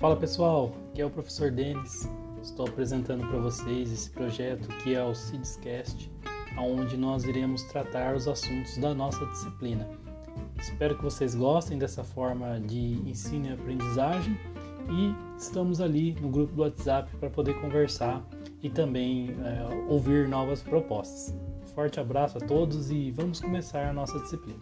Fala pessoal, aqui é o professor Denis. Estou apresentando para vocês esse projeto que é o CIDScast, onde nós iremos tratar os assuntos da nossa disciplina. Espero que vocês gostem dessa forma de ensino e aprendizagem e estamos ali no grupo do WhatsApp para poder conversar e também é, ouvir novas propostas. Forte abraço a todos e vamos começar a nossa disciplina.